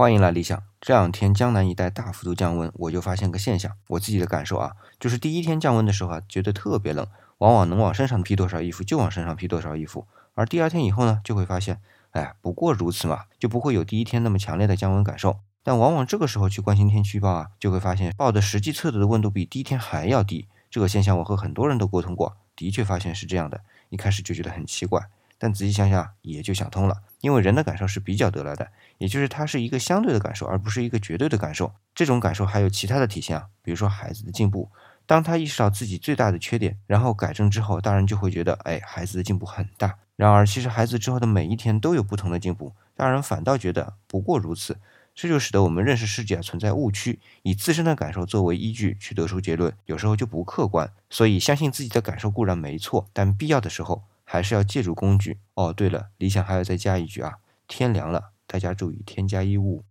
欢迎来理想。这两天江南一带大幅度降温，我就发现个现象，我自己的感受啊，就是第一天降温的时候啊，觉得特别冷，往往能往身上披多少衣服就往身上披多少衣服，而第二天以后呢，就会发现，哎，不过如此嘛，就不会有第一天那么强烈的降温感受。但往往这个时候去关心天气预报啊，就会发现报的实际测得的温度比第一天还要低。这个现象我和很多人都沟通过，的确发现是这样的。一开始就觉得很奇怪，但仔细想想也就想通了。因为人的感受是比较得来的，也就是它是一个相对的感受，而不是一个绝对的感受。这种感受还有其他的体现啊，比如说孩子的进步，当他意识到自己最大的缺点，然后改正之后，大人就会觉得，哎，孩子的进步很大。然而，其实孩子之后的每一天都有不同的进步，大人反倒觉得不过如此。这就使得我们认识世界存在误区，以自身的感受作为依据去得出结论，有时候就不客观。所以，相信自己的感受固然没错，但必要的时候。还是要借助工具哦。对了，理想还要再加一句啊，天凉了，大家注意添加衣物。